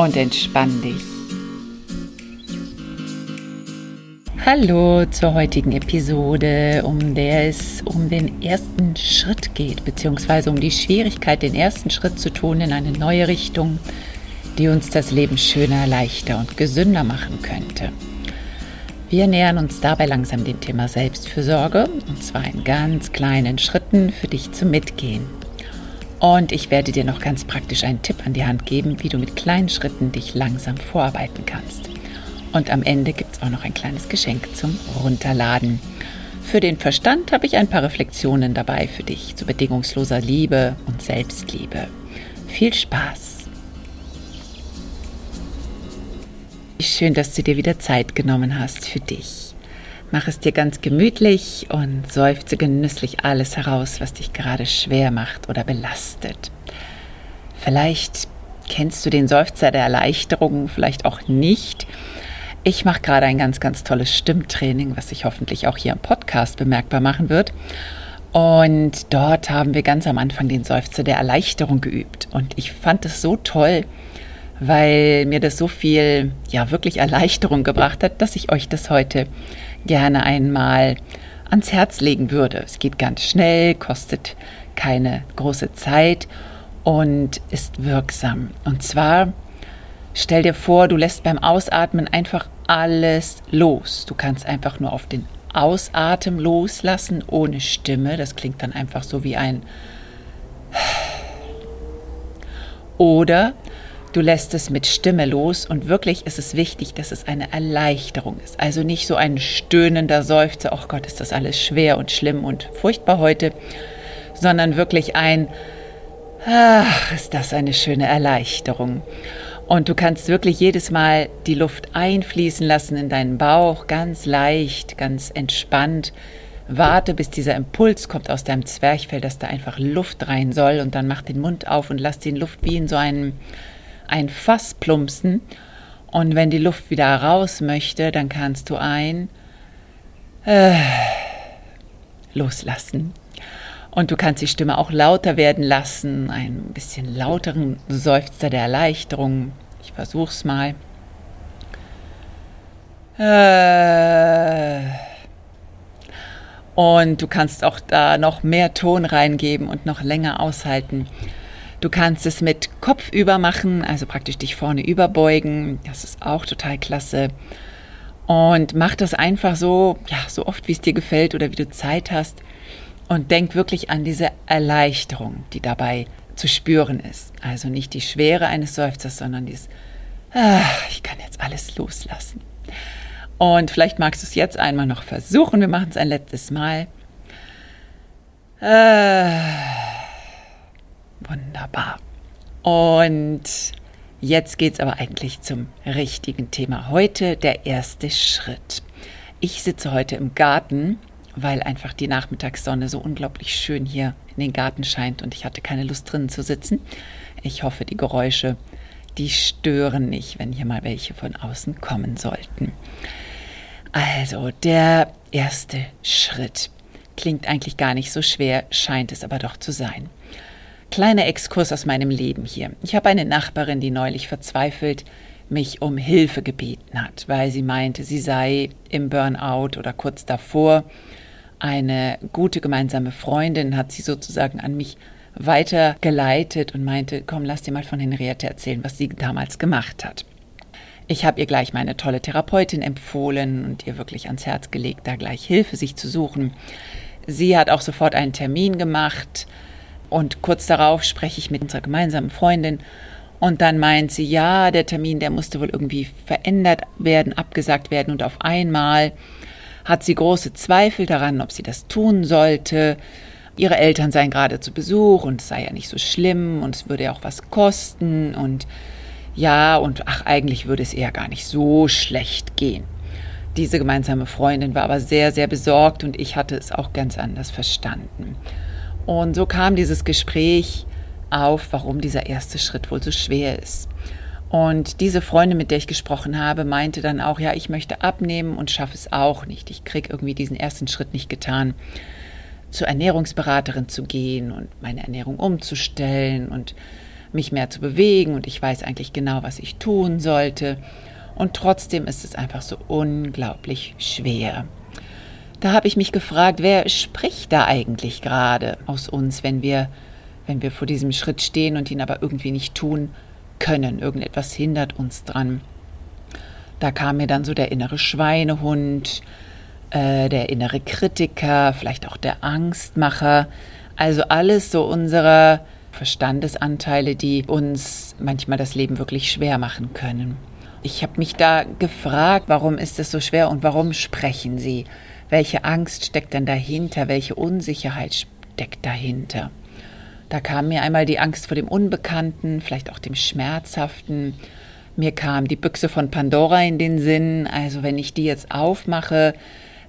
und entspann dich. Hallo zur heutigen Episode, um der es um den ersten Schritt geht, beziehungsweise um die Schwierigkeit, den ersten Schritt zu tun in eine neue Richtung, die uns das Leben schöner, leichter und gesünder machen könnte. Wir nähern uns dabei langsam dem Thema Selbstfürsorge und zwar in ganz kleinen Schritten für dich zum Mitgehen. Und ich werde dir noch ganz praktisch einen Tipp an die Hand geben, wie du mit kleinen Schritten dich langsam vorarbeiten kannst. Und am Ende gibt es auch noch ein kleines Geschenk zum Runterladen. Für den Verstand habe ich ein paar Reflexionen dabei für dich zu bedingungsloser Liebe und Selbstliebe. Viel Spaß! Schön, dass du dir wieder Zeit genommen hast für dich. Mach es dir ganz gemütlich und seufze genüsslich alles heraus, was dich gerade schwer macht oder belastet. Vielleicht kennst du den Seufzer der Erleichterung, vielleicht auch nicht. Ich mache gerade ein ganz, ganz tolles Stimmtraining, was sich hoffentlich auch hier im Podcast bemerkbar machen wird. Und dort haben wir ganz am Anfang den Seufzer der Erleichterung geübt. Und ich fand es so toll, weil mir das so viel, ja, wirklich Erleichterung gebracht hat, dass ich euch das heute gerne einmal ans Herz legen würde. Es geht ganz schnell, kostet keine große Zeit und ist wirksam. Und zwar stell dir vor, du lässt beim Ausatmen einfach alles los. Du kannst einfach nur auf den Ausatmen loslassen, ohne Stimme. Das klingt dann einfach so wie ein oder Du lässt es mit Stimme los und wirklich ist es wichtig, dass es eine Erleichterung ist. Also nicht so ein stöhnender Seufzer, oh Gott, ist das alles schwer und schlimm und furchtbar heute, sondern wirklich ein, ach, ist das eine schöne Erleichterung. Und du kannst wirklich jedes Mal die Luft einfließen lassen in deinen Bauch, ganz leicht, ganz entspannt. Warte, bis dieser Impuls kommt aus deinem Zwerchfell, dass da einfach Luft rein soll und dann mach den Mund auf und lass die Luft wie in so einem ein Fass plumpsen und wenn die Luft wieder raus möchte, dann kannst du ein äh, loslassen. Und du kannst die Stimme auch lauter werden lassen, ein bisschen lauteren Seufzer der Erleichterung. Ich versuch's mal. Äh, und du kannst auch da noch mehr Ton reingeben und noch länger aushalten. Du kannst es mit Kopf über machen, also praktisch dich vorne überbeugen. Das ist auch total klasse. Und mach das einfach so, ja, so oft wie es dir gefällt oder wie du Zeit hast. Und denk wirklich an diese Erleichterung, die dabei zu spüren ist. Also nicht die Schwere eines Seufzers, sondern dieses, ah, ich kann jetzt alles loslassen. Und vielleicht magst du es jetzt einmal noch versuchen. Wir machen es ein letztes Mal. Ah. Wunderbar. Und jetzt geht es aber eigentlich zum richtigen Thema. Heute der erste Schritt. Ich sitze heute im Garten, weil einfach die Nachmittagssonne so unglaublich schön hier in den Garten scheint und ich hatte keine Lust drinnen zu sitzen. Ich hoffe, die Geräusche, die stören nicht, wenn hier mal welche von außen kommen sollten. Also, der erste Schritt klingt eigentlich gar nicht so schwer, scheint es aber doch zu sein. Kleiner Exkurs aus meinem Leben hier. Ich habe eine Nachbarin, die neulich verzweifelt mich um Hilfe gebeten hat, weil sie meinte, sie sei im Burnout oder kurz davor. Eine gute gemeinsame Freundin hat sie sozusagen an mich weitergeleitet und meinte, komm, lass dir mal von Henriette erzählen, was sie damals gemacht hat. Ich habe ihr gleich meine tolle Therapeutin empfohlen und ihr wirklich ans Herz gelegt, da gleich Hilfe sich zu suchen. Sie hat auch sofort einen Termin gemacht, und kurz darauf spreche ich mit unserer gemeinsamen Freundin und dann meint sie, ja, der Termin, der musste wohl irgendwie verändert werden, abgesagt werden und auf einmal hat sie große Zweifel daran, ob sie das tun sollte. ihre Eltern seien gerade zu Besuch und es sei ja nicht so schlimm und es würde ja auch was kosten und ja, und ach, eigentlich würde es eher gar nicht so schlecht gehen. Diese gemeinsame Freundin war aber sehr, sehr besorgt und ich hatte es auch ganz anders verstanden. Und so kam dieses Gespräch auf, warum dieser erste Schritt wohl so schwer ist. Und diese Freundin, mit der ich gesprochen habe, meinte dann auch, ja, ich möchte abnehmen und schaffe es auch nicht. Ich kriege irgendwie diesen ersten Schritt nicht getan, zur Ernährungsberaterin zu gehen und meine Ernährung umzustellen und mich mehr zu bewegen. Und ich weiß eigentlich genau, was ich tun sollte. Und trotzdem ist es einfach so unglaublich schwer. Da habe ich mich gefragt, wer spricht da eigentlich gerade aus uns, wenn wir, wenn wir vor diesem Schritt stehen und ihn aber irgendwie nicht tun können. Irgendetwas hindert uns dran. Da kam mir dann so der innere Schweinehund, äh, der innere Kritiker, vielleicht auch der Angstmacher. Also alles so unsere Verstandesanteile, die uns manchmal das Leben wirklich schwer machen können. Ich habe mich da gefragt, warum ist es so schwer und warum sprechen Sie? Welche Angst steckt denn dahinter? Welche Unsicherheit steckt dahinter? Da kam mir einmal die Angst vor dem Unbekannten, vielleicht auch dem Schmerzhaften. Mir kam die Büchse von Pandora in den Sinn. Also wenn ich die jetzt aufmache,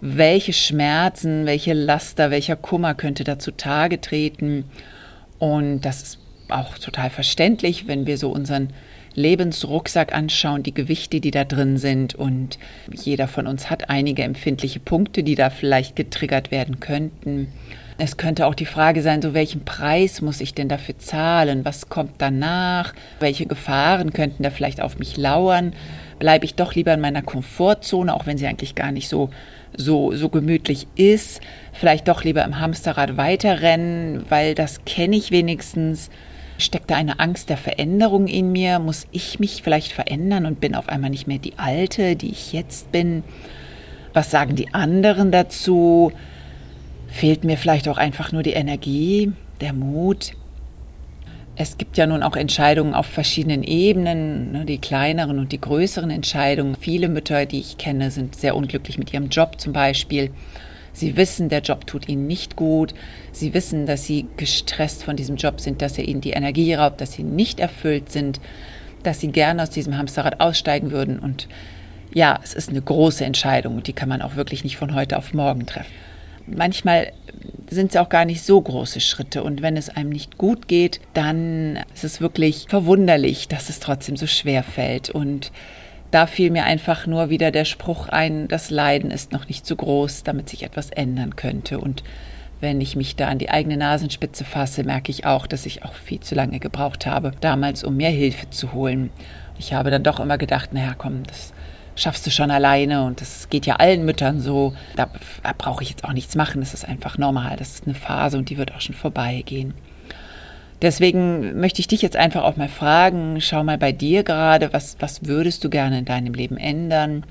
welche Schmerzen, welche Laster, welcher Kummer könnte da zutage treten? Und das ist auch total verständlich, wenn wir so unseren Lebensrucksack anschauen, die Gewichte, die da drin sind. Und jeder von uns hat einige empfindliche Punkte, die da vielleicht getriggert werden könnten. Es könnte auch die Frage sein, so welchen Preis muss ich denn dafür zahlen? Was kommt danach? Welche Gefahren könnten da vielleicht auf mich lauern? Bleibe ich doch lieber in meiner Komfortzone, auch wenn sie eigentlich gar nicht so, so, so gemütlich ist? Vielleicht doch lieber im Hamsterrad weiterrennen, weil das kenne ich wenigstens. Steckt da eine Angst der Veränderung in mir? Muss ich mich vielleicht verändern und bin auf einmal nicht mehr die Alte, die ich jetzt bin? Was sagen die anderen dazu? Fehlt mir vielleicht auch einfach nur die Energie, der Mut? Es gibt ja nun auch Entscheidungen auf verschiedenen Ebenen, ne, die kleineren und die größeren Entscheidungen. Viele Mütter, die ich kenne, sind sehr unglücklich mit ihrem Job zum Beispiel. Sie wissen, der Job tut ihnen nicht gut. Sie wissen, dass sie gestresst von diesem Job sind, dass er ihnen die Energie raubt, dass sie nicht erfüllt sind, dass sie gerne aus diesem Hamsterrad aussteigen würden. Und ja, es ist eine große Entscheidung und die kann man auch wirklich nicht von heute auf morgen treffen manchmal sind es auch gar nicht so große Schritte. Und wenn es einem nicht gut geht, dann ist es wirklich verwunderlich, dass es trotzdem so schwer fällt. Und da fiel mir einfach nur wieder der Spruch ein, das Leiden ist noch nicht zu groß, damit sich etwas ändern könnte. Und wenn ich mich da an die eigene Nasenspitze fasse, merke ich auch, dass ich auch viel zu lange gebraucht habe, damals, um mehr Hilfe zu holen. Ich habe dann doch immer gedacht, naja, komm, das schaffst du schon alleine und das geht ja allen Müttern so. Da brauche ich jetzt auch nichts machen, das ist einfach normal, das ist eine Phase und die wird auch schon vorbeigehen. Deswegen möchte ich dich jetzt einfach auch mal fragen, schau mal bei dir gerade, was, was würdest du gerne in deinem Leben ändern?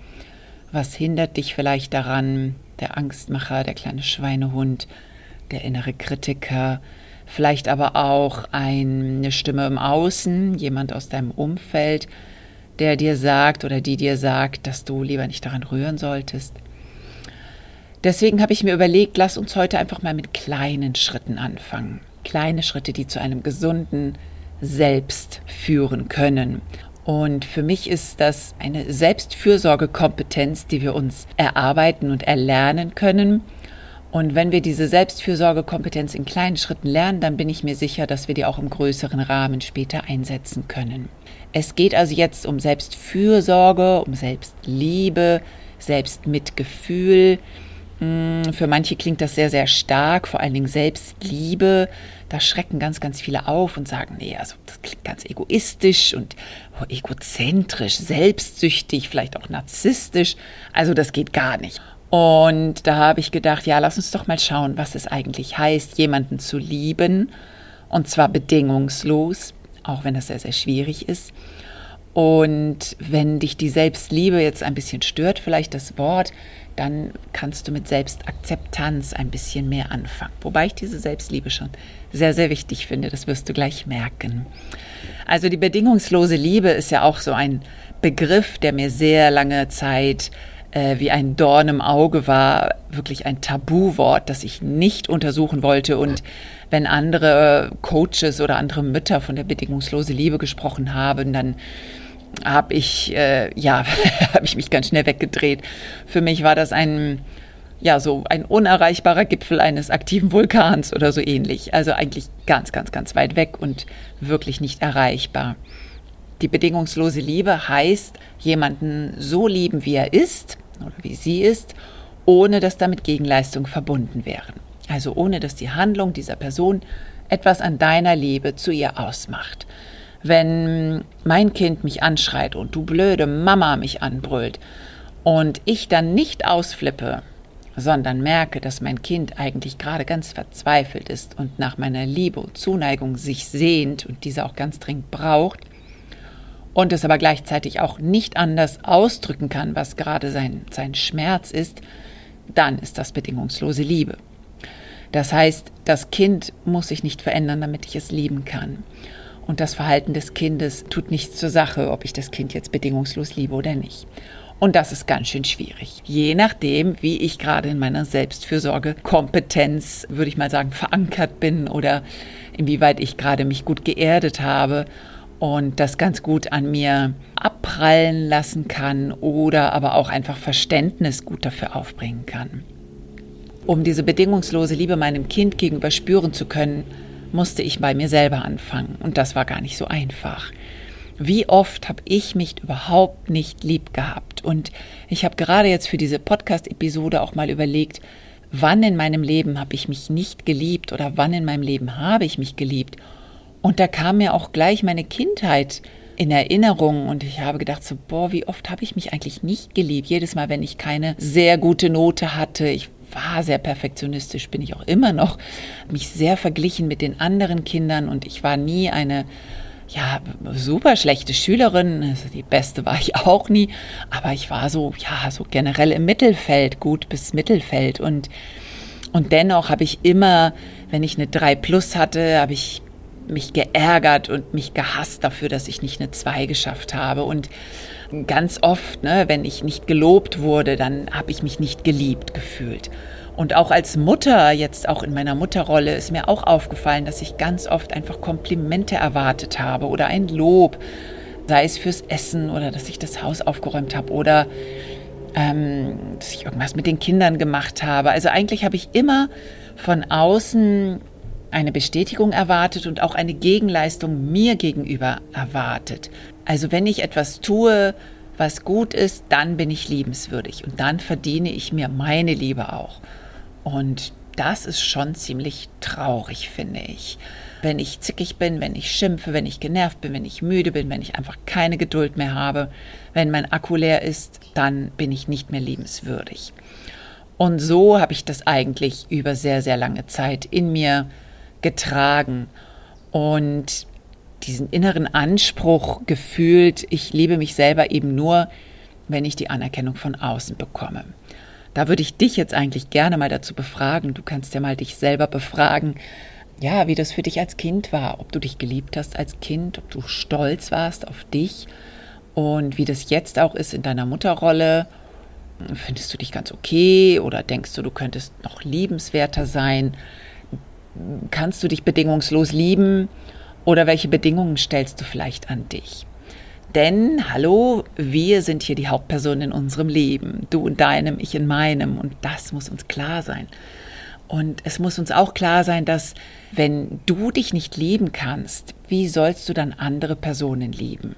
Was hindert dich vielleicht daran? Der Angstmacher, der kleine Schweinehund, der innere Kritiker, vielleicht aber auch eine Stimme im Außen, jemand aus deinem Umfeld, der dir sagt oder die dir sagt, dass du lieber nicht daran rühren solltest. Deswegen habe ich mir überlegt, lass uns heute einfach mal mit kleinen Schritten anfangen. Kleine Schritte, die zu einem gesunden Selbst führen können. Und für mich ist das eine Selbstfürsorgekompetenz, die wir uns erarbeiten und erlernen können. Und wenn wir diese Selbstfürsorgekompetenz in kleinen Schritten lernen, dann bin ich mir sicher, dass wir die auch im größeren Rahmen später einsetzen können. Es geht also jetzt um Selbstfürsorge, um Selbstliebe, Selbstmitgefühl. Hm, für manche klingt das sehr, sehr stark, vor allen Dingen Selbstliebe. Da schrecken ganz, ganz viele auf und sagen, nee, also das klingt ganz egoistisch und oh, egozentrisch, selbstsüchtig, vielleicht auch narzisstisch. Also das geht gar nicht. Und da habe ich gedacht, ja, lass uns doch mal schauen, was es eigentlich heißt, jemanden zu lieben. Und zwar bedingungslos, auch wenn das sehr, sehr schwierig ist. Und wenn dich die Selbstliebe jetzt ein bisschen stört, vielleicht das Wort, dann kannst du mit Selbstakzeptanz ein bisschen mehr anfangen. Wobei ich diese Selbstliebe schon sehr, sehr wichtig finde, das wirst du gleich merken. Also die bedingungslose Liebe ist ja auch so ein Begriff, der mir sehr lange Zeit äh, wie ein Dorn im Auge war, wirklich ein Tabuwort, das ich nicht untersuchen wollte. Und wenn andere Coaches oder andere Mütter von der bedingungslosen Liebe gesprochen haben, dann habe ich, äh, ja, habe ich mich ganz schnell weggedreht. Für mich war das ein, ja, so ein unerreichbarer Gipfel eines aktiven Vulkans oder so ähnlich. Also eigentlich ganz, ganz, ganz weit weg und wirklich nicht erreichbar. Die bedingungslose Liebe heißt, jemanden so lieben, wie er ist oder wie sie ist, ohne dass damit Gegenleistung verbunden wären. Also ohne dass die Handlung dieser Person etwas an deiner Liebe zu ihr ausmacht. Wenn mein Kind mich anschreit und du blöde Mama mich anbrüllt und ich dann nicht ausflippe, sondern merke, dass mein Kind eigentlich gerade ganz verzweifelt ist und nach meiner Liebe und Zuneigung sich sehnt und diese auch ganz dringend braucht, und es aber gleichzeitig auch nicht anders ausdrücken kann, was gerade sein, sein Schmerz ist, dann ist das bedingungslose Liebe. Das heißt, das Kind muss sich nicht verändern, damit ich es lieben kann. Und das Verhalten des Kindes tut nichts zur Sache, ob ich das Kind jetzt bedingungslos liebe oder nicht. Und das ist ganz schön schwierig. Je nachdem, wie ich gerade in meiner Selbstfürsorge-Kompetenz, würde ich mal sagen, verankert bin oder inwieweit ich gerade mich gut geerdet habe und das ganz gut an mir abprallen lassen kann oder aber auch einfach Verständnis gut dafür aufbringen kann. Um diese bedingungslose Liebe meinem Kind gegenüber spüren zu können, musste ich bei mir selber anfangen und das war gar nicht so einfach. Wie oft habe ich mich überhaupt nicht lieb gehabt und ich habe gerade jetzt für diese Podcast-Episode auch mal überlegt, wann in meinem Leben habe ich mich nicht geliebt oder wann in meinem Leben habe ich mich geliebt und da kam mir auch gleich meine Kindheit in Erinnerung und ich habe gedacht so, boah, wie oft habe ich mich eigentlich nicht geliebt? Jedes Mal, wenn ich keine sehr gute Note hatte, ich war sehr perfektionistisch, bin ich auch immer noch, mich sehr verglichen mit den anderen Kindern und ich war nie eine ja, super schlechte Schülerin, also die beste war ich auch nie, aber ich war so, ja, so generell im Mittelfeld, gut bis Mittelfeld und, und dennoch habe ich immer, wenn ich eine 3 plus hatte, habe ich mich geärgert und mich gehasst dafür, dass ich nicht eine 2 geschafft habe. Und ganz oft, ne, wenn ich nicht gelobt wurde, dann habe ich mich nicht geliebt gefühlt. Und auch als Mutter, jetzt auch in meiner Mutterrolle, ist mir auch aufgefallen, dass ich ganz oft einfach Komplimente erwartet habe oder ein Lob, sei es fürs Essen oder dass ich das Haus aufgeräumt habe oder ähm, dass ich irgendwas mit den Kindern gemacht habe. Also eigentlich habe ich immer von außen eine Bestätigung erwartet und auch eine Gegenleistung mir gegenüber erwartet. Also wenn ich etwas tue, was gut ist, dann bin ich liebenswürdig und dann verdiene ich mir meine Liebe auch. Und das ist schon ziemlich traurig, finde ich. Wenn ich zickig bin, wenn ich schimpfe, wenn ich genervt bin, wenn ich müde bin, wenn ich einfach keine Geduld mehr habe, wenn mein Akku leer ist, dann bin ich nicht mehr liebenswürdig. Und so habe ich das eigentlich über sehr, sehr lange Zeit in mir getragen und diesen inneren Anspruch gefühlt, ich liebe mich selber eben nur, wenn ich die Anerkennung von außen bekomme. Da würde ich dich jetzt eigentlich gerne mal dazu befragen. Du kannst ja mal dich selber befragen, ja, wie das für dich als Kind war, ob du dich geliebt hast als Kind, ob du stolz warst auf dich und wie das jetzt auch ist in deiner Mutterrolle. Findest du dich ganz okay oder denkst du, du könntest noch liebenswerter sein? Kannst du dich bedingungslos lieben oder welche Bedingungen stellst du vielleicht an dich? Denn, hallo, wir sind hier die Hauptperson in unserem Leben, du in deinem, ich in meinem und das muss uns klar sein. Und es muss uns auch klar sein, dass wenn du dich nicht lieben kannst, wie sollst du dann andere Personen lieben?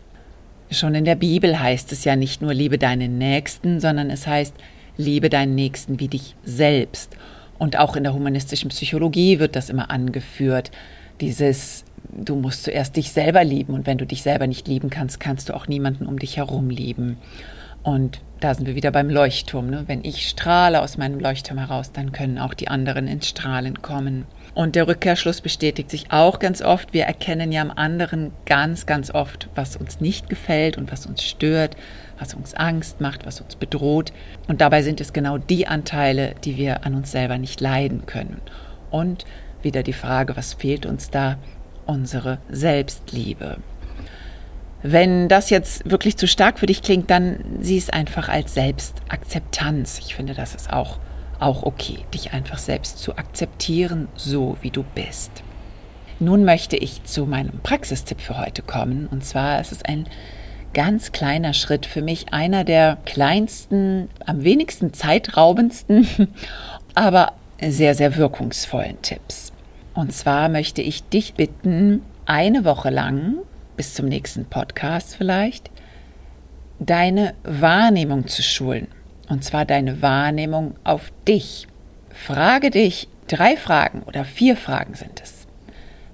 Schon in der Bibel heißt es ja nicht nur liebe deinen Nächsten, sondern es heißt liebe deinen Nächsten wie dich selbst. Und auch in der humanistischen Psychologie wird das immer angeführt. Dieses, du musst zuerst dich selber lieben und wenn du dich selber nicht lieben kannst, kannst du auch niemanden um dich herum lieben. Und da sind wir wieder beim Leuchtturm. Ne? Wenn ich strahle aus meinem Leuchtturm heraus, dann können auch die anderen ins Strahlen kommen. Und der Rückkehrschluss bestätigt sich auch ganz oft. Wir erkennen ja am anderen ganz, ganz oft, was uns nicht gefällt und was uns stört, was uns Angst macht, was uns bedroht. Und dabei sind es genau die Anteile, die wir an uns selber nicht leiden können. Und wieder die Frage, was fehlt uns da? Unsere Selbstliebe. Wenn das jetzt wirklich zu stark für dich klingt, dann sieh es einfach als Selbstakzeptanz. Ich finde, das ist auch, auch okay, dich einfach selbst zu akzeptieren, so wie du bist. Nun möchte ich zu meinem Praxistipp für heute kommen. Und zwar ist es ein ganz kleiner Schritt für mich, einer der kleinsten, am wenigsten zeitraubendsten, aber sehr, sehr wirkungsvollen Tipps. Und zwar möchte ich dich bitten, eine Woche lang, bis zum nächsten Podcast vielleicht, deine Wahrnehmung zu schulen. Und zwar deine Wahrnehmung auf dich. Frage dich drei Fragen oder vier Fragen sind es.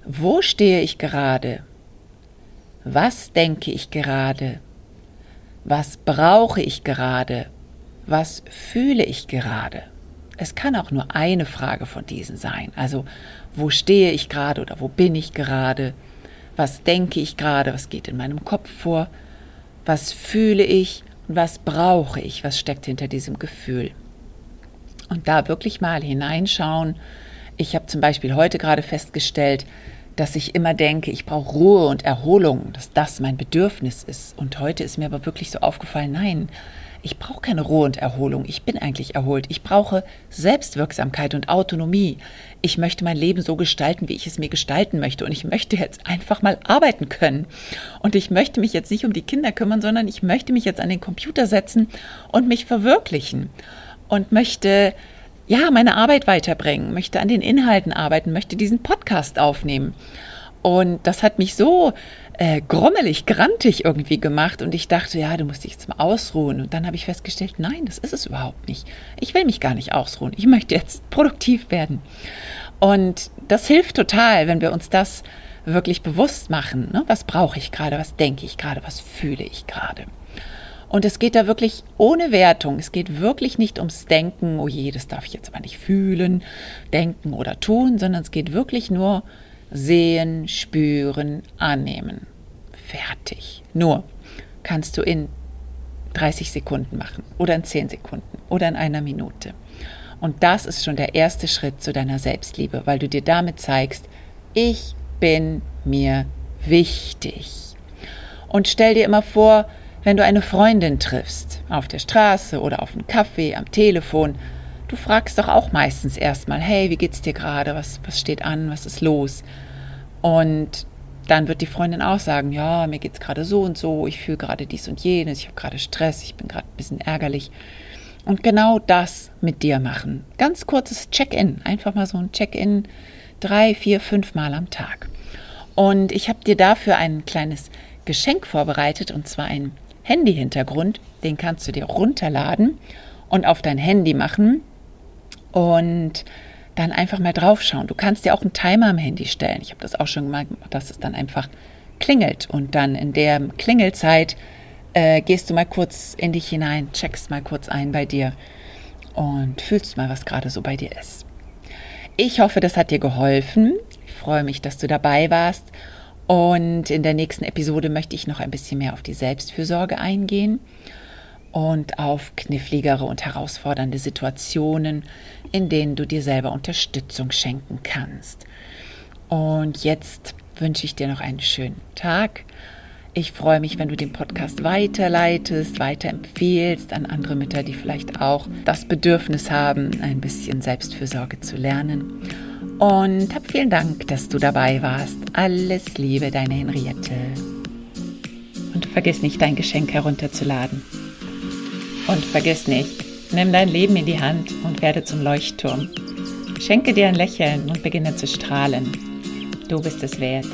Wo stehe ich gerade? Was denke ich gerade? Was brauche ich gerade? Was fühle ich gerade? Es kann auch nur eine Frage von diesen sein. Also, wo stehe ich gerade oder wo bin ich gerade? Was denke ich gerade? Was geht in meinem Kopf vor? Was fühle ich und was brauche ich? Was steckt hinter diesem Gefühl? Und da wirklich mal hineinschauen. Ich habe zum Beispiel heute gerade festgestellt, dass ich immer denke, ich brauche Ruhe und Erholung, dass das mein Bedürfnis ist. Und heute ist mir aber wirklich so aufgefallen, nein, ich brauche keine Ruhe und Erholung. Ich bin eigentlich erholt. Ich brauche Selbstwirksamkeit und Autonomie. Ich möchte mein Leben so gestalten, wie ich es mir gestalten möchte. Und ich möchte jetzt einfach mal arbeiten können. Und ich möchte mich jetzt nicht um die Kinder kümmern, sondern ich möchte mich jetzt an den Computer setzen und mich verwirklichen. Und möchte ja, meine Arbeit weiterbringen, möchte an den Inhalten arbeiten, möchte diesen Podcast aufnehmen. Und das hat mich so äh, grommelig, grantig irgendwie gemacht. Und ich dachte, ja, du musst dich jetzt mal ausruhen. Und dann habe ich festgestellt, nein, das ist es überhaupt nicht. Ich will mich gar nicht ausruhen. Ich möchte jetzt produktiv werden. Und das hilft total, wenn wir uns das wirklich bewusst machen. Ne? Was brauche ich gerade? Was denke ich gerade? Was fühle ich gerade? Und es geht da wirklich ohne Wertung. Es geht wirklich nicht ums Denken, oh je, das darf ich jetzt aber nicht fühlen, denken oder tun, sondern es geht wirklich nur sehen, spüren, annehmen. Fertig. Nur kannst du in 30 Sekunden machen oder in 10 Sekunden oder in einer Minute. Und das ist schon der erste Schritt zu deiner Selbstliebe, weil du dir damit zeigst, ich bin mir wichtig. Und stell dir immer vor, wenn du eine Freundin triffst, auf der Straße oder auf einem Kaffee, am Telefon, du fragst doch auch meistens erstmal, hey, wie geht's dir gerade? Was, was steht an? Was ist los? Und dann wird die Freundin auch sagen, ja, mir geht's gerade so und so, ich fühle gerade dies und jenes, ich habe gerade Stress, ich bin gerade ein bisschen ärgerlich. Und genau das mit dir machen. Ganz kurzes Check-in, einfach mal so ein Check-in drei, vier, fünf Mal am Tag. Und ich habe dir dafür ein kleines Geschenk vorbereitet, und zwar ein Handy-Hintergrund. Den kannst du dir runterladen und auf dein Handy machen und dann einfach mal draufschauen. Du kannst dir auch einen Timer am Handy stellen. Ich habe das auch schon gemacht, dass es dann einfach klingelt und dann in der Klingelzeit äh, gehst du mal kurz in dich hinein, checkst mal kurz ein bei dir und fühlst mal, was gerade so bei dir ist. Ich hoffe, das hat dir geholfen. Ich freue mich, dass du dabei warst und in der nächsten Episode möchte ich noch ein bisschen mehr auf die Selbstfürsorge eingehen und auf kniffligere und herausfordernde Situationen, in denen du dir selber Unterstützung schenken kannst. Und jetzt wünsche ich dir noch einen schönen Tag. Ich freue mich, wenn du den Podcast weiterleitest, weiterempfehlst an andere Mütter, die vielleicht auch das Bedürfnis haben, ein bisschen Selbstfürsorge zu lernen. Und hab vielen Dank, dass du dabei warst. Alles Liebe, deine Henriette. Und vergiss nicht, dein Geschenk herunterzuladen. Und vergiss nicht, nimm dein Leben in die Hand und werde zum Leuchtturm. Schenke dir ein Lächeln und beginne zu strahlen. Du bist es wert.